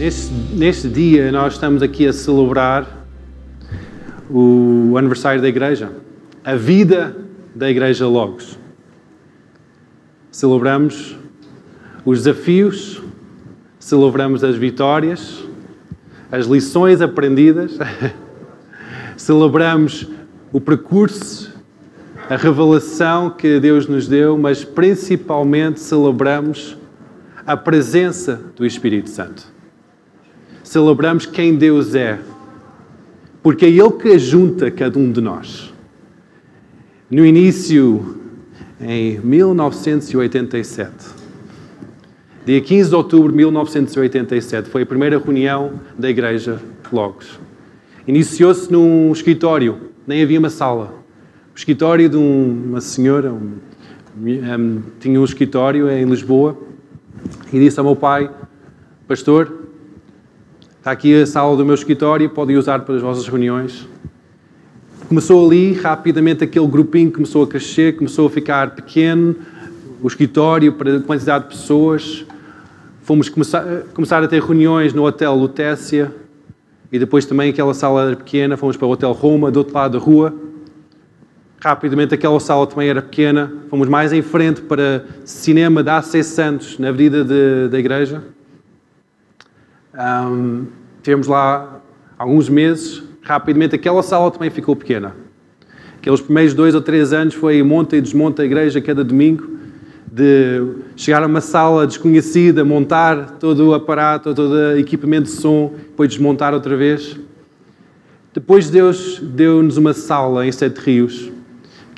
Neste, neste dia, nós estamos aqui a celebrar o aniversário da Igreja, a vida da Igreja Logos. Celebramos os desafios, celebramos as vitórias, as lições aprendidas, celebramos o percurso, a revelação que Deus nos deu, mas principalmente celebramos a presença do Espírito Santo. Celebramos quem Deus é, porque é Ele que ajunta cada um de nós. No início, em 1987, dia 15 de outubro de 1987, foi a primeira reunião da Igreja Logos. Iniciou-se num escritório, nem havia uma sala. O escritório de uma senhora, um, um, tinha um escritório em Lisboa, e disse ao meu pai: Pastor, está aqui a sala do meu escritório, podem usar para as vossas reuniões. Começou ali, rapidamente, aquele grupinho começou a crescer, começou a ficar pequeno, o escritório para a quantidade de pessoas. Fomos começar, começar a ter reuniões no Hotel Lutécia e depois também aquela sala era pequena, fomos para o Hotel Roma, do outro lado da rua. Rapidamente aquela sala também era pequena. Fomos mais em frente para cinema da AC Santos, na avenida da igreja. Um, tivemos lá alguns meses. Rapidamente aquela sala também ficou pequena. Aqueles primeiros dois ou três anos foi monta e desmonta a igreja cada domingo. De chegar a uma sala desconhecida, montar todo o aparato, todo o equipamento de som, depois desmontar outra vez. Depois Deus deu-nos uma sala em Sete Rios,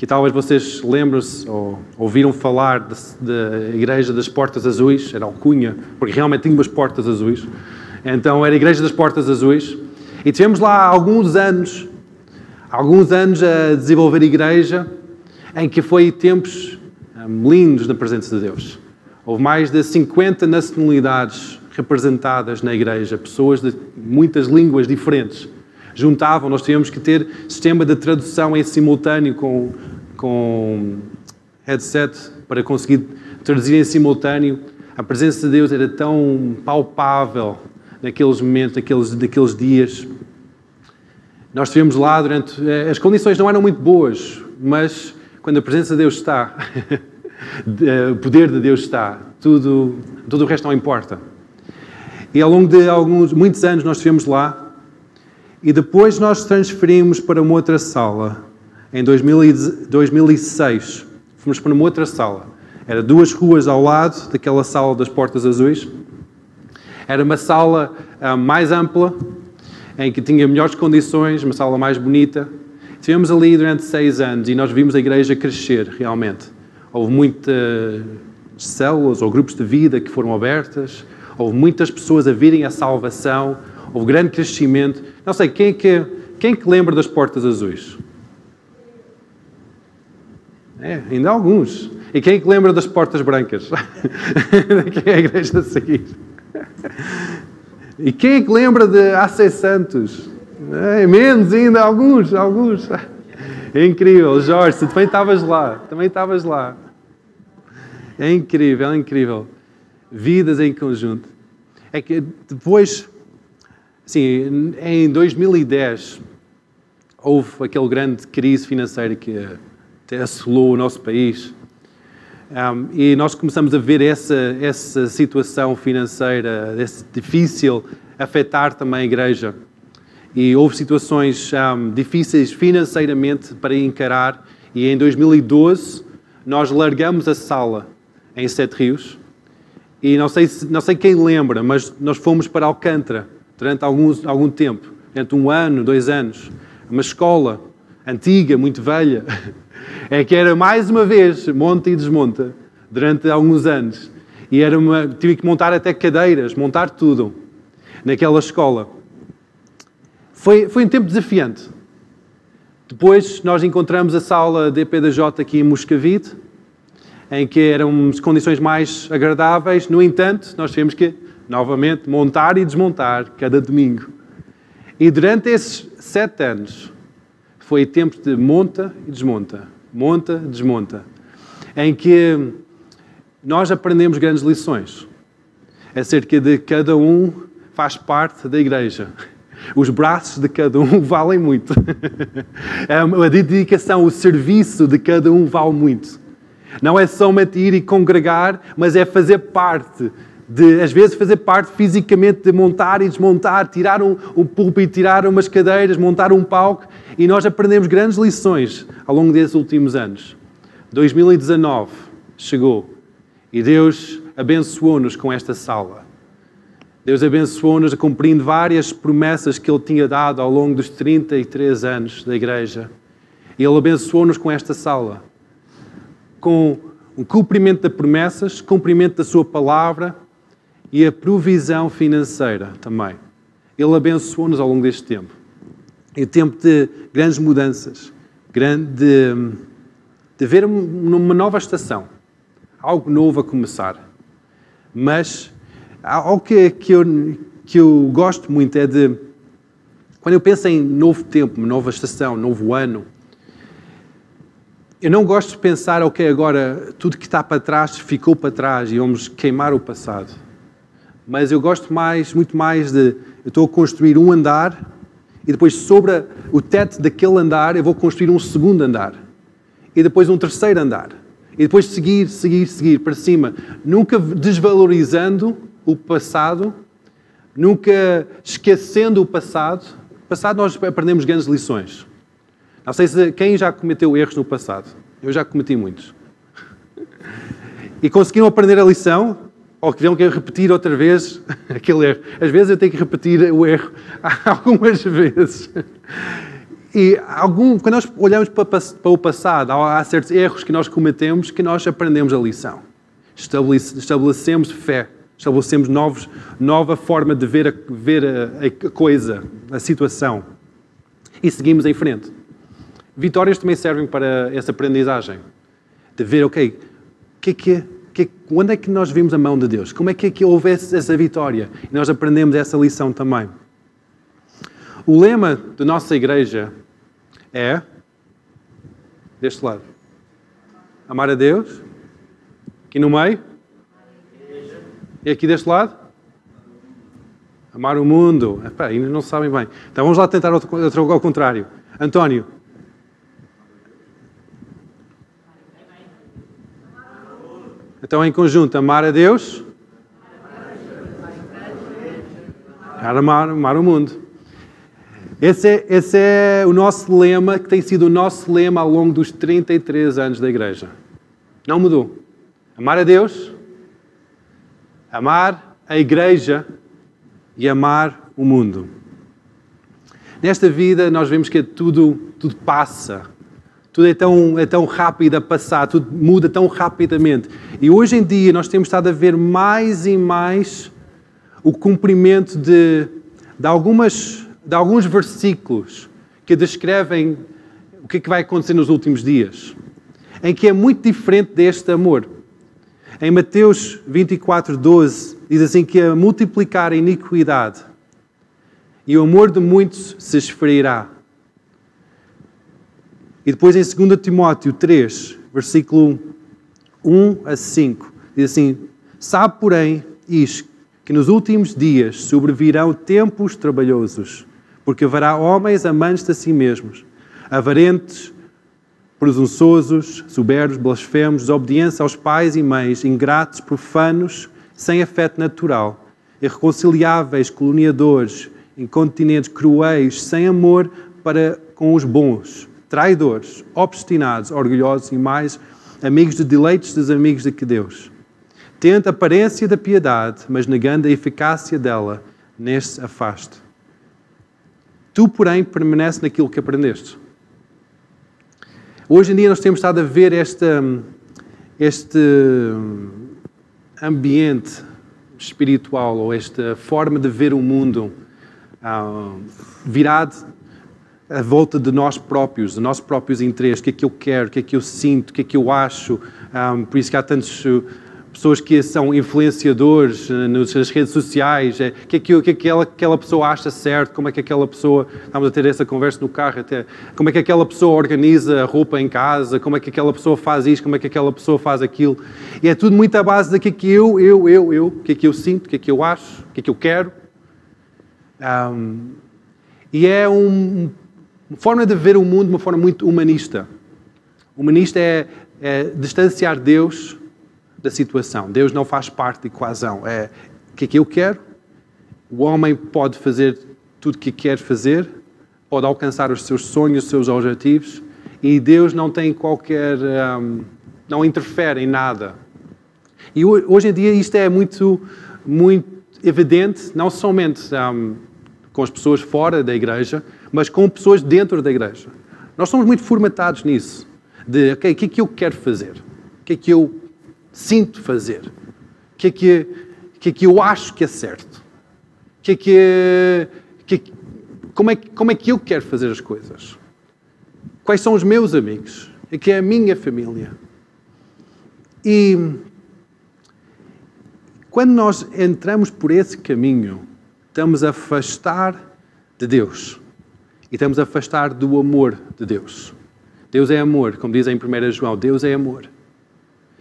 que talvez vocês lembrem-se ou ouviram falar da Igreja das Portas Azuis, era alcunha, porque realmente tinha umas portas azuis. Então era a Igreja das Portas Azuis. E tivemos lá alguns anos, alguns anos a desenvolver a igreja, em que foi tempos um, lindos na presença de Deus. Houve mais de 50 nacionalidades representadas na igreja, pessoas de muitas línguas diferentes juntavam, nós tínhamos que ter sistema de tradução em simultâneo com, com headset para conseguir traduzir em simultâneo. A presença de Deus era tão palpável naqueles momentos, naqueles, naqueles dias. Nós estivemos lá durante. Eh, as condições não eram muito boas, mas quando a presença de Deus está, o poder de Deus está, tudo, tudo o resto não importa. E ao longo de alguns, muitos anos nós estivemos lá e depois nós transferimos para uma outra sala. Em 2006, fomos para uma outra sala. Era duas ruas ao lado daquela sala das Portas Azuis. Era uma sala uh, mais ampla, em que tinha melhores condições, uma sala mais bonita. Estivemos ali durante seis anos e nós vimos a igreja crescer realmente. Houve muitas células ou grupos de vida que foram abertas, houve muitas pessoas a virem à salvação, houve grande crescimento. Não sei, quem é que, quem é que lembra das portas azuis? É, ainda há alguns. E quem é que lembra das portas brancas? quem é a igreja a seguir? E quem é que lembra de AC Santos? É, menos ainda, alguns, alguns. É incrível, Jorge, também estavas lá, também estavas lá. É incrível, é incrível. Vidas em conjunto. É que depois Sim, em 2010 houve aquele grande crise financeira que assolou o nosso país. Um, e nós começamos a ver essa, essa situação financeira esse difícil afetar também a igreja. E houve situações um, difíceis financeiramente para encarar. E em 2012 nós largamos a sala em Sete Rios. E não sei, não sei quem lembra, mas nós fomos para Alcântara durante alguns, algum tempo, durante um ano, dois anos, uma escola antiga, muito velha, é que era mais uma vez monta e desmonta durante alguns anos. E era uma, tive que montar até cadeiras, montar tudo naquela escola. Foi, foi um tempo desafiante. Depois nós encontramos a sala de EPDJ aqui em Moscavide, em que eram condições mais agradáveis. No entanto, nós tivemos que novamente, montar e desmontar cada domingo. E durante esses sete anos foi tempo de monta e desmonta, monta, desmonta, em que nós aprendemos grandes lições acerca de cada um faz parte da igreja. Os braços de cada um valem muito. A dedicação, o serviço de cada um vale muito. Não é somente ir e congregar, mas é fazer parte de, às vezes, fazer parte fisicamente de montar e desmontar, tirar um, um púlpito, tirar umas cadeiras, montar um palco. E nós aprendemos grandes lições ao longo desses últimos anos. 2019 chegou e Deus abençoou-nos com esta sala. Deus abençoou-nos cumprindo várias promessas que Ele tinha dado ao longo dos 33 anos da igreja. E Ele abençoou-nos com esta sala, com o cumprimento de promessas, cumprimento da Sua palavra e a provisão financeira também. Ele abençoou-nos ao longo deste tempo. E tempo de grandes mudanças, de, de ver uma nova estação, algo novo a começar. Mas algo que, que, eu, que eu gosto muito é de, quando eu penso em novo tempo, nova estação, novo ano, eu não gosto de pensar, ok, agora tudo que está para trás ficou para trás e vamos queimar o passado. Mas eu gosto mais, muito mais de, eu estou a construir um andar e depois sobre o teto daquele andar eu vou construir um segundo andar e depois um terceiro andar e depois seguir, seguir, seguir para cima, nunca desvalorizando o passado, nunca esquecendo o passado. No passado nós aprendemos grandes lições. Não sei se quem já cometeu erros no passado. Eu já cometi muitos. E conseguiram aprender a lição ou que eu repetir outra vez aquele erro. Às vezes eu tenho que repetir o erro algumas vezes. E algum, quando nós olhamos para, para o passado, há certos erros que nós cometemos que nós aprendemos a lição. Estabelecemos fé Estabelecemos novos, nova forma de ver, a, ver a, a coisa, a situação. E seguimos em frente. Vitórias também servem para essa aprendizagem. De ver, ok, que é que, que, onde é que nós vimos a mão de Deus? Como é que, é que houve essa vitória? E nós aprendemos essa lição também. O lema da nossa igreja é deste lado. Amar a Deus. Aqui no meio. E aqui deste lado? Amar o mundo. Epá, ainda não sabem bem. Então vamos lá tentar ao contrário. António. Então, em conjunto, amar a Deus. Amar, amar o mundo. Esse é, esse é o nosso lema, que tem sido o nosso lema ao longo dos 33 anos da igreja. Não mudou. Amar a Deus, amar a igreja e amar o mundo. Nesta vida nós vemos que tudo, tudo passa, tudo é tão, é tão rápido a passar, tudo muda tão rapidamente. E hoje em dia nós temos estado a ver mais e mais o cumprimento de, de, algumas, de alguns versículos que descrevem o que, é que vai acontecer nos últimos dias, em que é muito diferente deste amor. Em Mateus 24, 12, diz assim que a multiplicar a iniquidade e o amor de muitos se esfriará. E depois em 2 Timóteo 3, versículo 1 a 5, diz assim: Sabe, porém, isto, que nos últimos dias sobrevirão tempos trabalhosos, porque haverá homens amantes de si mesmos, avarentes, presunçosos, soberbos, blasfemos, desobediência aos pais e mães, ingratos, profanos, sem afeto natural, irreconciliáveis, coloniadores, incontinentes, cruéis, sem amor para com os bons, traidores, obstinados, orgulhosos e mais, amigos de deleites dos amigos de que Deus. Tenta a aparência da piedade, mas negando a eficácia dela, neste afaste. Tu, porém, permanece naquilo que aprendeste Hoje em dia nós temos estado a ver esta, este ambiente espiritual ou esta forma de ver o mundo uh, virado à volta de nós próprios, de nossos próprios interesses, o que é que eu quero, o que é que eu sinto, o que é que eu acho. Um, ah, por isso que há tantos pessoas que são influenciadores eh, nas redes sociais, é, o que é que, que, é que aquela, aquela pessoa acha certo, como é que aquela pessoa, estamos a ter essa conversa no carro até, como é que aquela pessoa organiza a roupa em casa, como é que aquela pessoa faz isto, como é que aquela pessoa faz aquilo. E é tudo muito à base daquilo que eu, eu, eu, eu, o que é que eu sinto, o que é que eu acho, o que é que eu quero. Um, e é um, uma forma de ver o mundo de uma forma muito humanista. Humanista é, é distanciar Deus da situação. Deus não faz parte da equação. É o que é que eu quero? O homem pode fazer tudo o que quer fazer, pode alcançar os seus sonhos, os seus objetivos, e Deus não tem qualquer. Um, não interfere em nada. E hoje em dia isto é muito, muito evidente, não somente um, com as pessoas fora da igreja, mas com pessoas dentro da igreja. Nós somos muito formatados nisso. De, ok, o que é que eu quero fazer? O que é que eu sinto fazer? O que é que, o que, é que eu acho que é certo? O que é que, que como, é, como é que eu quero fazer as coisas? Quais são os meus amigos? É que é a minha família. E quando nós entramos por esse caminho, estamos a afastar de Deus e estamos a afastar do amor de Deus. Deus é amor, como diz em 1 João, Deus é amor.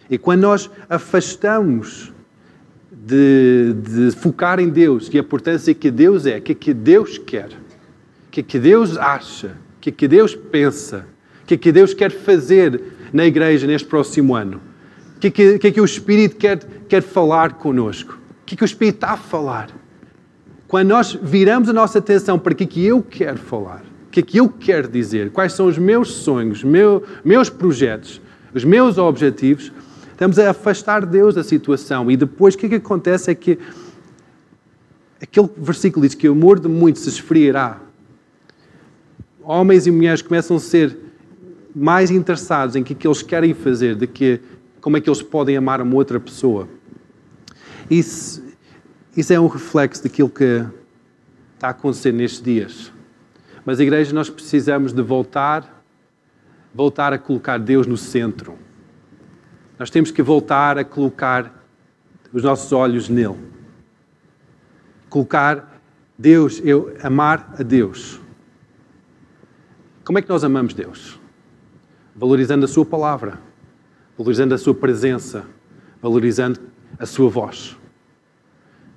E quando nós afastamos de, de, focar em Deus e a importância que Deus é, o que é que Deus quer, o que é que Deus acha, o que é que Deus pensa, o que que Deus quer fazer na igreja neste próximo ano, o que que, que, que o Espírito quer, quer falar conosco, o que que o Espírito está a falar. Quando nós viramos a nossa atenção para o que é que eu quero falar, o que é que eu quero dizer, quais são os meus sonhos, meu, meus projetos, os meus objetivos, estamos a afastar Deus da situação. E depois o que é que acontece é que aquele versículo diz que o amor de muitos se esfriará. Homens e mulheres começam a ser mais interessados em que, que eles querem fazer do que como é que eles podem amar uma outra pessoa. Isso, isso é um reflexo daquilo que está a acontecer nestes dias. Mas igreja nós precisamos de voltar, voltar a colocar Deus no centro. Nós temos que voltar a colocar os nossos olhos nele. Colocar Deus, eu amar a Deus. Como é que nós amamos Deus? Valorizando a sua palavra, valorizando a sua presença, valorizando a sua voz.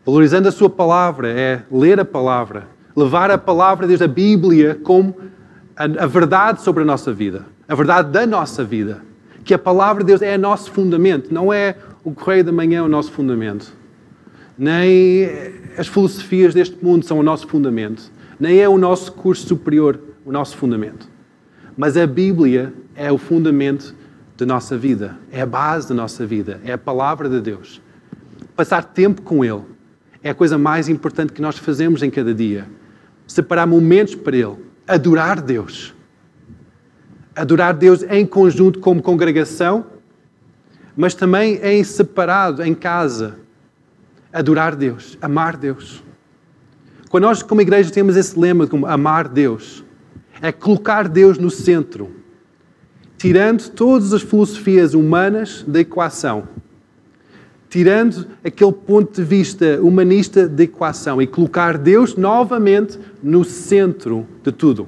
Valorizando a sua palavra é ler a palavra, levar a palavra desde a Bíblia como a, a verdade sobre a nossa vida, a verdade da nossa vida que a palavra de Deus é o nosso fundamento, não é o correio da manhã o nosso fundamento, nem as filosofias deste mundo são o nosso fundamento, nem é o nosso curso superior o nosso fundamento. Mas a Bíblia é o fundamento da nossa vida, é a base da nossa vida, é a palavra de Deus. Passar tempo com Ele é a coisa mais importante que nós fazemos em cada dia. Separar momentos para Ele, adorar Deus adorar Deus em conjunto como congregação, mas também em separado, em casa. Adorar Deus, amar Deus. Quando nós, como igreja, temos esse lema de amar Deus, é colocar Deus no centro, tirando todas as filosofias humanas da equação, tirando aquele ponto de vista humanista da equação e colocar Deus novamente no centro de tudo.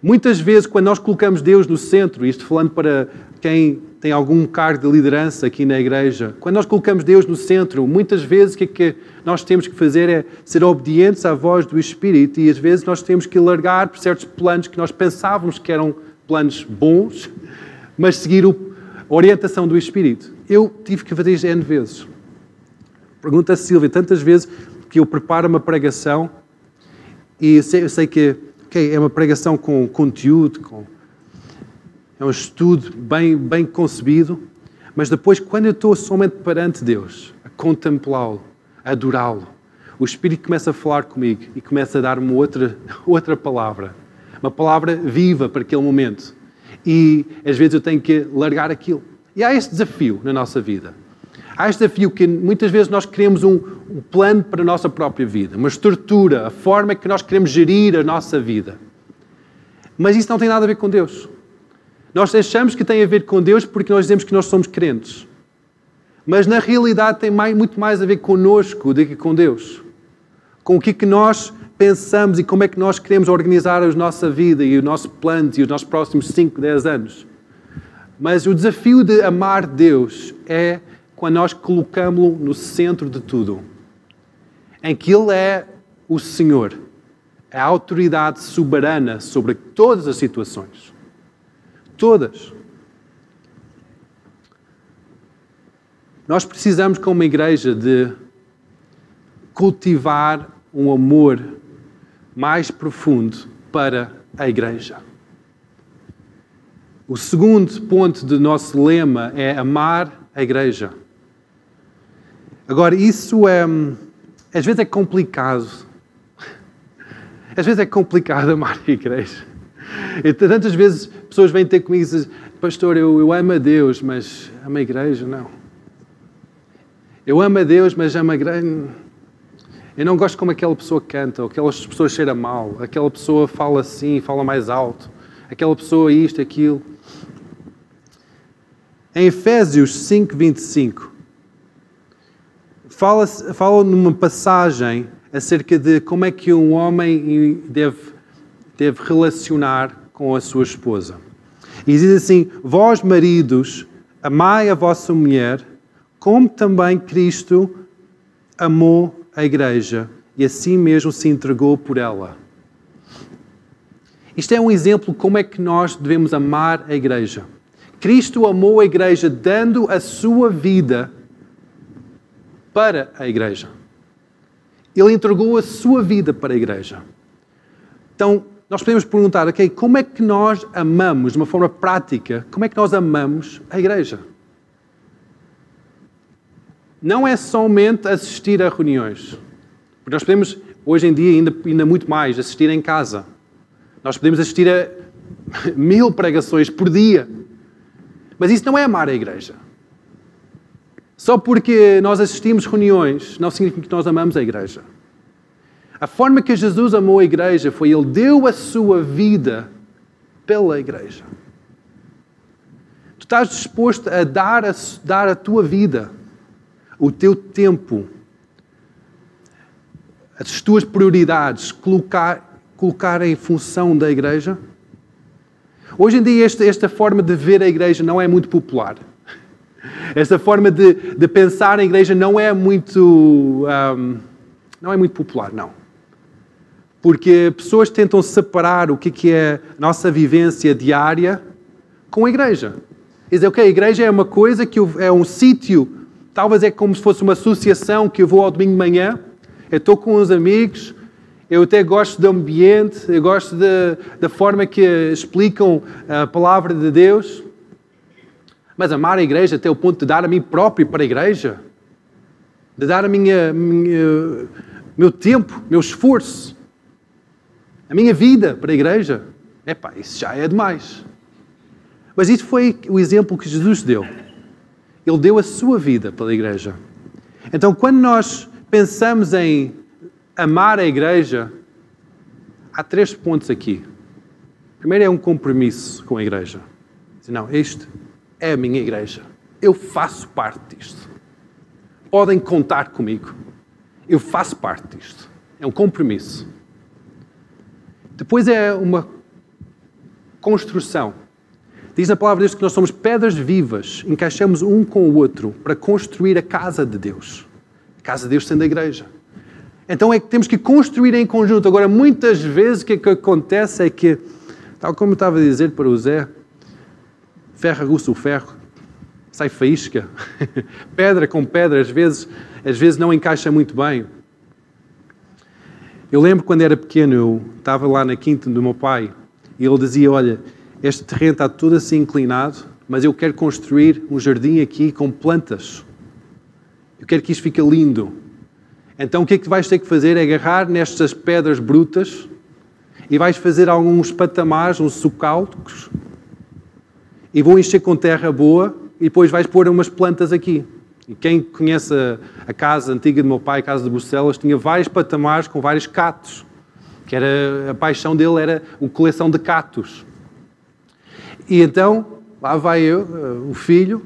Muitas vezes, quando nós colocamos Deus no centro, isto falando para quem tem algum cargo de liderança aqui na igreja, quando nós colocamos Deus no centro, muitas vezes o que, é que nós temos que fazer é ser obedientes à voz do Espírito e às vezes nós temos que largar certos planos que nós pensávamos que eram planos bons, mas seguir a orientação do Espírito. Eu tive que fazer isto N vezes. Pergunta a Silvia, tantas vezes que eu preparo uma pregação e eu sei, eu sei que ok, é uma pregação com conteúdo, com, é um estudo bem, bem concebido, mas depois, quando eu estou somente perante Deus, a contemplá-lo, a adorá-lo, o Espírito começa a falar comigo e começa a dar-me outra, outra palavra, uma palavra viva para aquele momento. E às vezes eu tenho que largar aquilo. E há este desafio na nossa vida. Há este desafio que muitas vezes nós queremos um, um plano para a nossa própria vida, uma estrutura, a forma que nós queremos gerir a nossa vida. Mas isso não tem nada a ver com Deus. Nós achamos que tem a ver com Deus porque nós dizemos que nós somos crentes. Mas na realidade tem mais, muito mais a ver conosco do que com Deus. Com o que, é que nós pensamos e como é que nós queremos organizar a nossa vida e o nosso plano e os nossos próximos 5, 10 anos. Mas o desafio de amar Deus é quando nós colocamos-lo no centro de tudo. em que Ele é o Senhor, a autoridade soberana sobre todas as situações. Todas. Nós precisamos, como igreja, de cultivar um amor mais profundo para a igreja. O segundo ponto do nosso lema é amar a igreja. Agora, isso é. Às vezes é complicado. Às vezes é complicado amar a igreja. E tantas vezes pessoas vêm ter comigo e dizem: Pastor, eu, eu amo a Deus, mas amo a igreja? Não. Eu amo a Deus, mas amo a igreja. Eu não gosto como aquela pessoa canta, ou aquelas pessoas cheira mal, aquela pessoa fala assim, fala mais alto, aquela pessoa isto, aquilo. Em Efésios 5, 25, fala, fala numa passagem acerca de como é que um homem deve, deve relacionar com a sua esposa. E diz assim: Vós, maridos, amai a vossa mulher, como também Cristo amou a igreja e assim mesmo se entregou por ela. Isto é um exemplo de como é que nós devemos amar a igreja. Cristo amou a igreja dando a sua vida para a igreja. Ele entregou a sua vida para a igreja. Então, nós podemos perguntar, ok, como é que nós amamos, de uma forma prática, como é que nós amamos a igreja? Não é somente assistir a reuniões. Porque nós podemos, hoje em dia, ainda, ainda muito mais, assistir em casa. Nós podemos assistir a mil pregações por dia. Mas isso não é amar a igreja. Só porque nós assistimos reuniões não significa que nós amamos a igreja. A forma que Jesus amou a igreja foi ele deu a sua vida pela igreja. Tu estás disposto a dar a, dar a tua vida, o teu tempo, as tuas prioridades, colocar, colocar em função da igreja? Hoje em dia, esta, esta forma de ver a igreja não é muito popular. Esta forma de, de pensar a igreja não é muito. Um, não é muito popular, não. Porque pessoas tentam separar o que é a nossa vivência diária com a igreja. Dizem, ok, a igreja é uma coisa que eu, é um sítio, talvez é como se fosse uma associação que eu vou ao domingo de manhã, eu estou com uns amigos, eu até gosto do ambiente, eu gosto de, da forma que explicam a palavra de Deus. Mas amar a igreja até o ponto de dar a mim próprio para a igreja, de dar a minha, minha meu tempo, meu esforço, a minha vida para a igreja, epá, isso já é demais. Mas isso foi o exemplo que Jesus deu. Ele deu a sua vida pela igreja. Então, quando nós pensamos em amar a igreja, há três pontos aqui. Primeiro é um compromisso com a igreja. Não, isto é a minha igreja. Eu faço parte disto. Podem contar comigo. Eu faço parte disto. É um compromisso. Depois é uma construção. Diz a palavra de Deus que nós somos pedras vivas, encaixamos um com o outro para construir a casa de Deus. A casa de Deus sendo a igreja. Então é que temos que construir em conjunto. Agora, muitas vezes o que, é que acontece é que, tal como eu estava a dizer para o Zé, ferro aguça o ferro, sai faísca, pedra com pedra, às vezes, às vezes não encaixa muito bem. Eu lembro quando era pequeno, eu estava lá na quinta do meu pai e ele dizia: Olha, este terreno está todo assim inclinado, mas eu quero construir um jardim aqui com plantas. Eu quero que isto fique lindo. Então o que é que vais ter que fazer? É agarrar nestas pedras brutas e vais fazer alguns patamares, uns socalcos, e vão encher com terra boa e depois vais pôr umas plantas aqui. E quem conhece a, casa antiga do meu pai, a casa de Bucelas, tinha vários patamares com vários catos, que era a paixão dele era a coleção de catos. E então, lá vai eu, eh, o filho,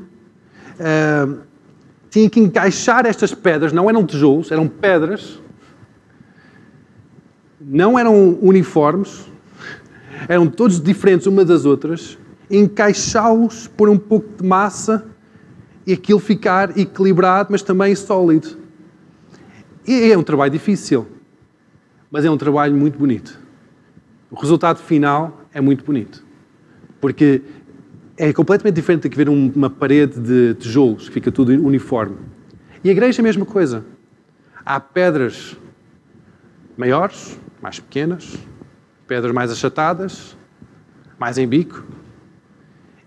uh, tinha que encaixar estas pedras, não eram tijolos, eram pedras, não eram uniformes, eram todos diferentes umas das outras, encaixá-los, pôr um pouco de massa e aquilo ficar equilibrado, mas também sólido. E é um trabalho difícil, mas é um trabalho muito bonito. O resultado final é muito bonito, porque é completamente diferente do que ver uma parede de tijolos, que fica tudo uniforme. E a igreja é a mesma coisa. Há pedras maiores, mais pequenas, pedras mais achatadas, mais em bico.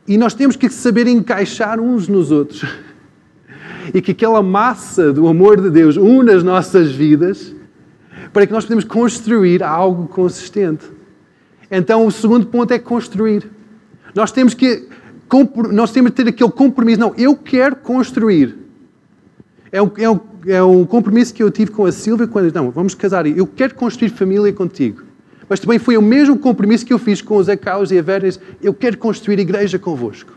E nós temos que saber encaixar uns nos outros. E que aquela massa do amor de Deus une as nossas vidas para que nós podemos construir algo consistente. Então, o segundo ponto é construir. Nós temos que, nós temos que ter aquele compromisso. Não, eu quero construir. É um, é, um, é um compromisso que eu tive com a Silvia quando, não, vamos casar. Eu quero construir família contigo. Mas também foi o mesmo compromisso que eu fiz com o Zé Carlos e a Vera. Eu quero construir igreja convosco.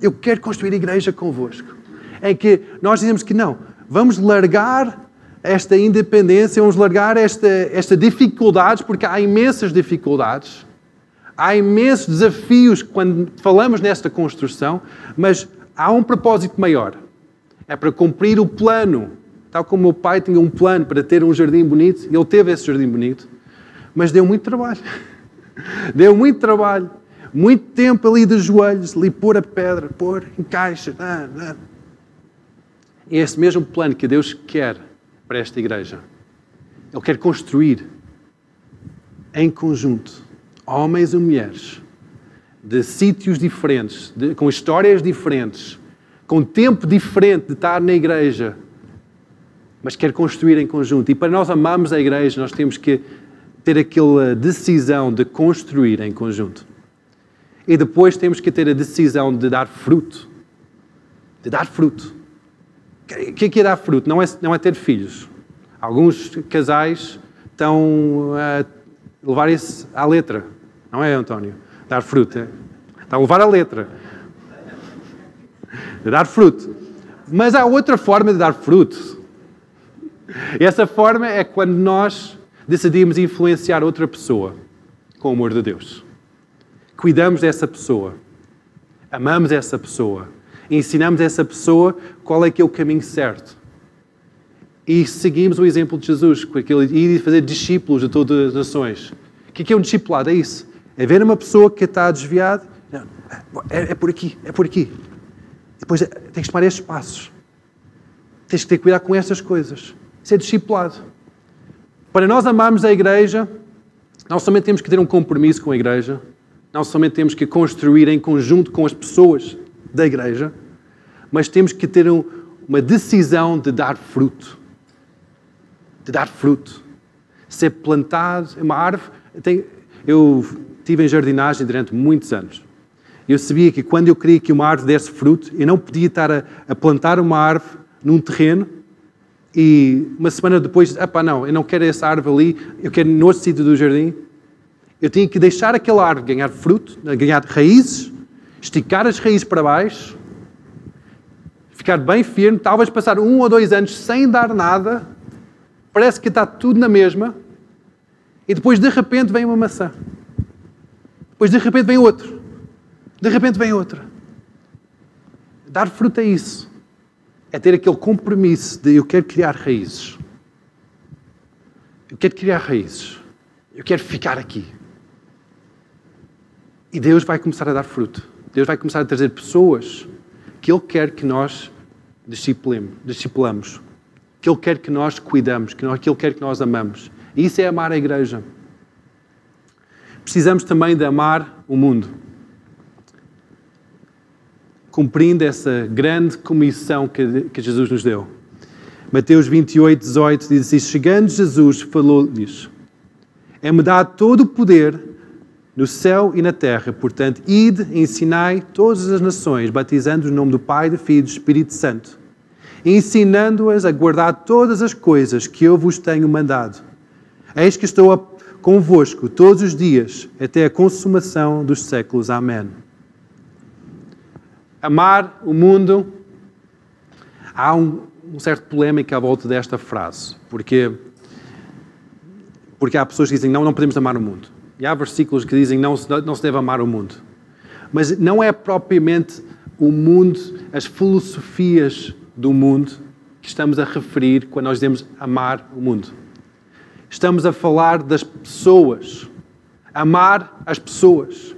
Eu quero construir igreja convosco. Em que nós dizemos que não, vamos largar esta independência, vamos largar esta, esta dificuldades, porque há imensas dificuldades, há imensos desafios quando falamos nesta construção, mas há um propósito maior. É para cumprir o plano. Tal como o meu pai tinha um plano para ter um jardim bonito, ele teve esse jardim bonito. Mas deu muito trabalho. Deu muito trabalho. Muito tempo ali de joelhos, ali pôr a pedra, pôr, encaixa. É esse mesmo plano que Deus quer para esta igreja. Ele quer construir em conjunto homens e mulheres de sítios diferentes, de, com histórias diferentes, com tempo diferente de estar na igreja, mas quer construir em conjunto. E para nós amarmos a igreja, nós temos que ter aquela decisão de construir em conjunto. E depois temos que ter a decisão de dar fruto. De dar fruto. O que é, é dar fruto? Não é, não é ter filhos. Alguns casais estão a levar isso à letra. Não é, António? Dar fruto. É? Está a levar a letra. Dar fruto. Mas há outra forma de dar fruto. E essa forma é quando nós decidimos influenciar outra pessoa com o amor de Deus. Cuidamos dessa pessoa, amamos essa pessoa, ensinamos essa pessoa qual é que é o caminho certo. E seguimos o exemplo de Jesus, com aquele ir fazer discípulos de todas as nações. O que é um discipulado? É isso. É ver uma pessoa que está desviada. É, é por aqui, é por aqui. Depois é, tens que tomar estes passos. Tens que ter cuidado com estas coisas. É discipulado. Para nós amarmos a igreja, não somente temos que ter um compromisso com a igreja, não somente temos que construir em conjunto com as pessoas da igreja, mas temos que ter um, uma decisão de dar fruto. De dar fruto. Ser plantado, uma árvore. eu estive em jardinagem durante muitos anos. Eu sabia que quando eu queria que uma árvore desse fruto, eu não podia estar a, a plantar uma árvore num terreno e uma semana depois, epá, não, eu não quero essa árvore ali, eu quero no outro sítio do jardim. Eu tinha que deixar aquela árvore ganhar fruto, ganhar raízes, esticar as raízes para baixo, ficar bem firme, talvez passar um ou dois anos sem dar nada, parece que está tudo na mesma, e depois de repente vem uma maçã. Depois de repente vem outro. De repente vem outra. Dar fruto é isso é ter aquele compromisso de eu quero criar raízes. Eu quero criar raízes. Eu quero ficar aqui. E Deus vai começar a dar fruto. Deus vai começar a trazer pessoas que Ele quer que nós discipulamos, que Ele quer que nós cuidamos, que Ele quer que nós amamos. E isso é amar a igreja. Precisamos também de amar o mundo cumprindo essa grande comissão que, que Jesus nos deu. Mateus 28, 18 diz assim: Chegando Jesus, falou-lhes: É-me dado todo o poder no céu e na terra. Portanto, ide e ensinai todas as nações, batizando o nome do Pai, do Filho e do Espírito Santo, ensinando-as a guardar todas as coisas que eu vos tenho mandado. Eis que estou convosco todos os dias, até a consumação dos séculos. Amém amar o mundo. Há um, um certo polémica à volta desta frase, porque, porque há pessoas que dizem não, não podemos amar o mundo. E há versículos que dizem não, não se deve amar o mundo. Mas não é propriamente o mundo, as filosofias do mundo que estamos a referir quando nós dizemos amar o mundo. Estamos a falar das pessoas. Amar as pessoas.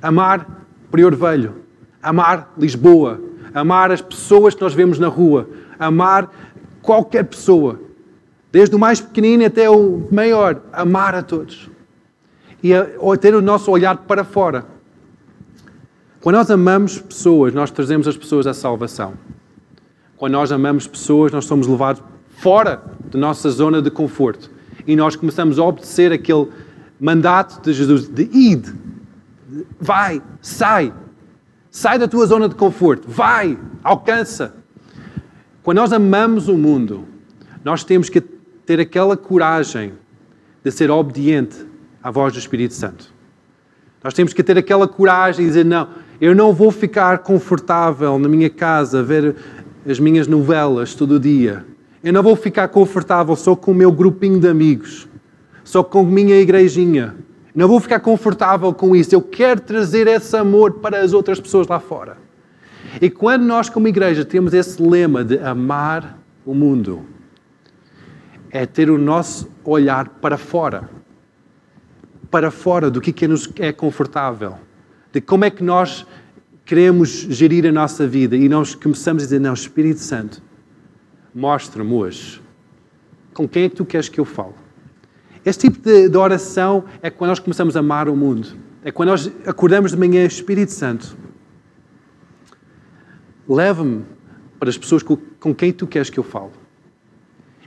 Amar Prior Velho. Amar Lisboa. Amar as pessoas que nós vemos na rua. Amar qualquer pessoa. Desde o mais pequenino até o maior. Amar a todos. E a, ter o nosso olhar para fora. Quando nós amamos pessoas, nós trazemos as pessoas à salvação. Quando nós amamos pessoas, nós somos levados fora da nossa zona de conforto. E nós começamos a obedecer aquele mandato de Jesus de id, vai, sai, sai da tua zona de conforto, vai, alcança. Quando nós amamos o mundo, nós temos que ter aquela coragem de ser obediente à voz do Espírito Santo. Nós temos que ter aquela coragem de dizer: não, eu não vou ficar confortável na minha casa a ver as minhas novelas todo o dia. Eu não vou ficar confortável só com o meu grupinho de amigos, só com a minha igrejinha. Não vou ficar confortável com isso. Eu quero trazer esse amor para as outras pessoas lá fora. E quando nós, como igreja, temos esse lema de amar o mundo, é ter o nosso olhar para fora. Para fora do que é nos é confortável de como é que nós queremos gerir a nossa vida e nós começamos a dizer: Não, Espírito Santo, mostra-me hoje com quem é que tu queres que eu fale. Este tipo de, de, oração é quando nós começamos a amar o mundo. É quando nós acordamos de manhã, Espírito Santo, leva-me para as pessoas com, com quem tu queres que eu fale.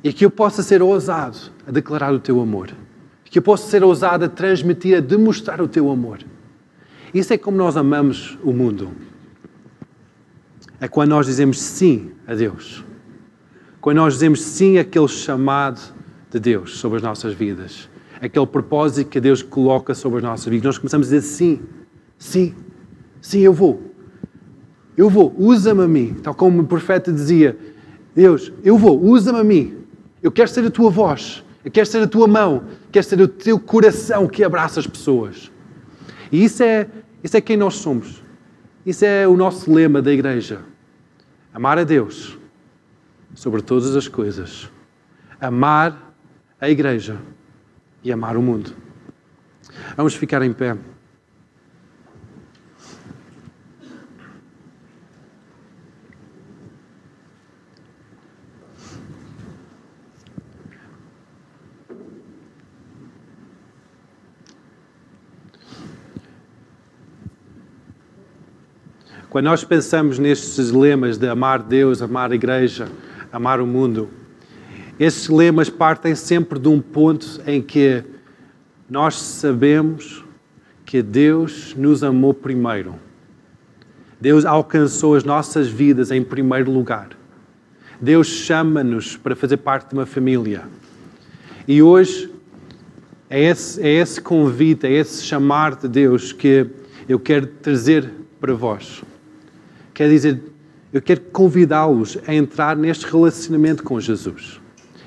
E que eu possa ser ousado a declarar o teu amor. Que eu possa ser ousado a transmitir, a demonstrar o teu amor. Isso é como nós amamos o mundo. É quando nós dizemos sim a Deus. Quando nós dizemos sim àquele chamado de Deus sobre as nossas vidas. Aquele propósito que Deus coloca sobre as nossas vidas. Nós começamos a dizer sim, sim, sim, eu vou. Eu vou, usa-me a mim. Tal como o profeta dizia: Deus, eu vou, usa-me a mim. Eu quero ser a tua voz. Eu quero ser a tua mão. Quero ser o teu coração que abraça as pessoas. E isso é isso é quem nós somos. Isso é o nosso lema da igreja. Amar a Deus sobre todas as coisas. Amar a igreja e amar o mundo. Vamos ficar em pé. Quando nós pensamos nestes lemas de amar Deus, amar a igreja, amar o mundo, estes lemas partem sempre de um ponto em que nós sabemos que Deus nos amou primeiro. Deus alcançou as nossas vidas em primeiro lugar. Deus chama-nos para fazer parte de uma família. E hoje é esse, é esse convite, é esse chamar de Deus que eu quero trazer para vós. Quer dizer, eu quero convidá-los a entrar neste relacionamento com Jesus.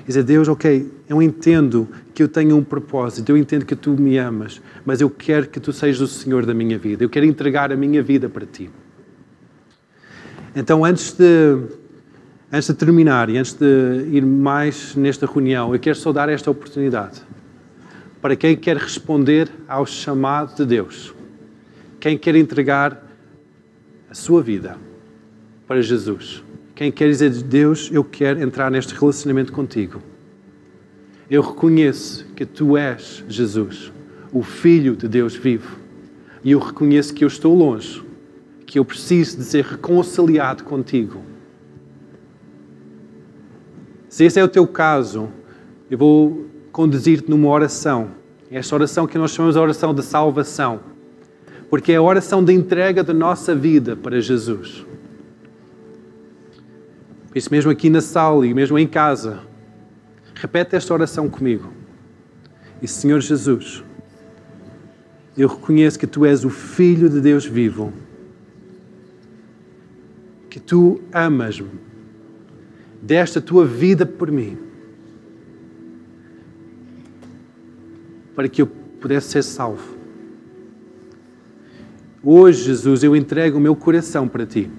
Dizer, Deus, ok, eu entendo que eu tenho um propósito, eu entendo que tu me amas, mas eu quero que tu sejas o Senhor da minha vida. Eu quero entregar a minha vida para ti. Então, antes de, antes de terminar e antes de ir mais nesta reunião, eu quero só dar esta oportunidade para quem quer responder ao chamado de Deus, quem quer entregar a sua vida para Jesus. Quem quer dizer, Deus, eu quero entrar neste relacionamento contigo. Eu reconheço que tu és Jesus, o Filho de Deus vivo. E eu reconheço que eu estou longe, que eu preciso de ser reconciliado contigo. Se esse é o teu caso, eu vou conduzir-te numa oração. Esta oração que nós chamamos de oração de salvação porque é a oração de entrega da nossa vida para Jesus. Isso, mesmo aqui na sala e mesmo em casa, repete esta oração comigo. E Senhor Jesus, eu reconheço que Tu és o Filho de Deus vivo, que Tu amas-me, desta Tua vida por mim, para que eu pudesse ser salvo. Hoje, Jesus, eu entrego o meu coração para ti.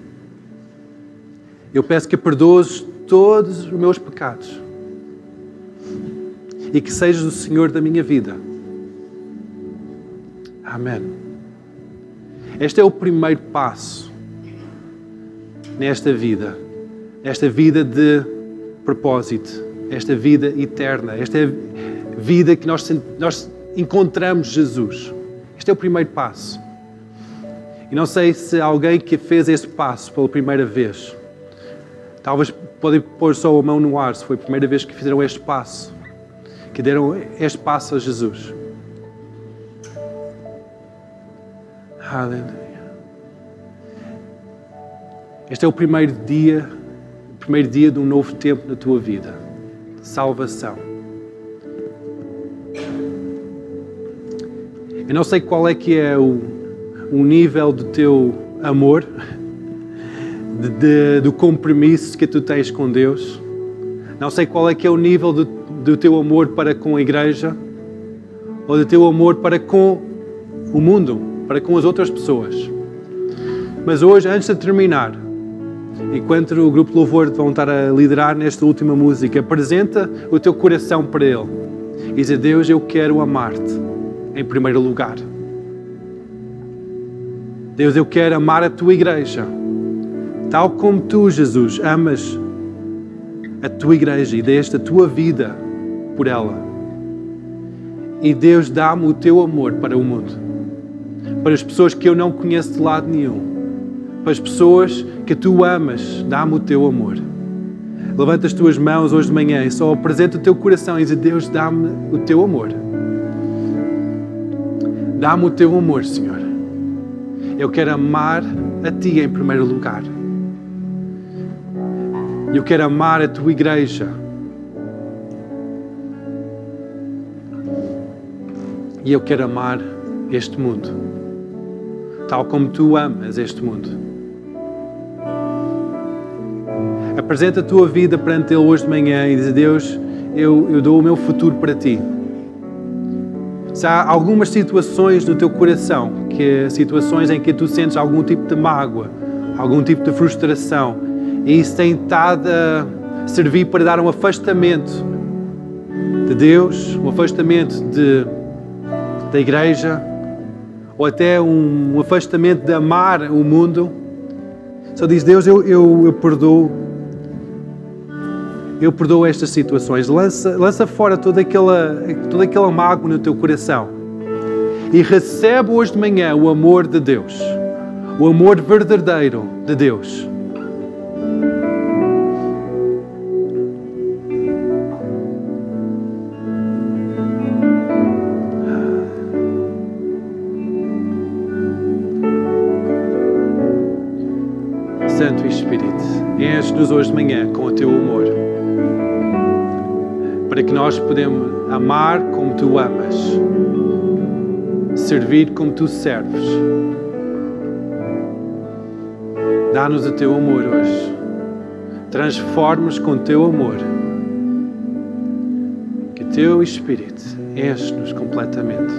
Eu peço que perdoes todos os meus pecados e que sejas o Senhor da minha vida. Amém. Este é o primeiro passo nesta vida, esta vida de propósito, esta vida eterna, esta vida que nós, nós encontramos Jesus. Este é o primeiro passo. E não sei se alguém que fez esse passo pela primeira vez, talvez podem pôr só a mão no ar se foi a primeira vez que fizeram este passo, que deram este passo a Jesus. Aleluia. Este é o primeiro dia, o primeiro dia de um novo tempo na tua vida. Salvação. Eu não sei qual é que é o um nível do teu amor, de, de, do compromisso que tu tens com Deus. Não sei qual é que é o nível do, do teu amor para com a igreja ou do teu amor para com o mundo, para com as outras pessoas. Mas hoje, antes de terminar, enquanto o grupo louvor vão estar a liderar nesta última música, apresenta o teu coração para Ele e diz a Deus: Eu quero amar-te em primeiro lugar. Deus, eu quero amar a tua igreja, tal como tu, Jesus, amas a tua igreja e deste a tua vida por ela. E Deus, dá-me o teu amor para o mundo, para as pessoas que eu não conheço de lado nenhum, para as pessoas que tu amas, dá-me o teu amor. Levanta as tuas mãos hoje de manhã e só apresenta o teu coração e diz: Deus, dá-me o teu amor. Dá-me o teu amor, Senhor. Eu quero amar a Ti em primeiro lugar. Eu quero amar a Tua igreja. E eu quero amar este mundo, tal como Tu amas este mundo. Apresenta a tua vida perante Ele hoje de manhã e diz: Deus, eu, eu dou o meu futuro para Ti. Se há algumas situações no teu coração que situações em que tu sentes algum tipo de mágoa, algum tipo de frustração, e isso tem estado a servir para dar um afastamento de Deus, um afastamento de, da igreja, ou até um afastamento de amar o mundo. Só diz Deus, eu, eu, eu perdoo. Eu perdoo estas situações. Lança, lança fora toda aquela, toda aquela mágoa no teu coração e recebe hoje de manhã o amor de Deus, o amor verdadeiro de Deus. Santo Espírito, enche-nos hoje de manhã com o teu amor, para que nós podemos amar como tu amas servir como tu serves. Dá-nos o teu amor hoje. Transforma-nos com o teu amor. Que teu Espírito enche-nos completamente.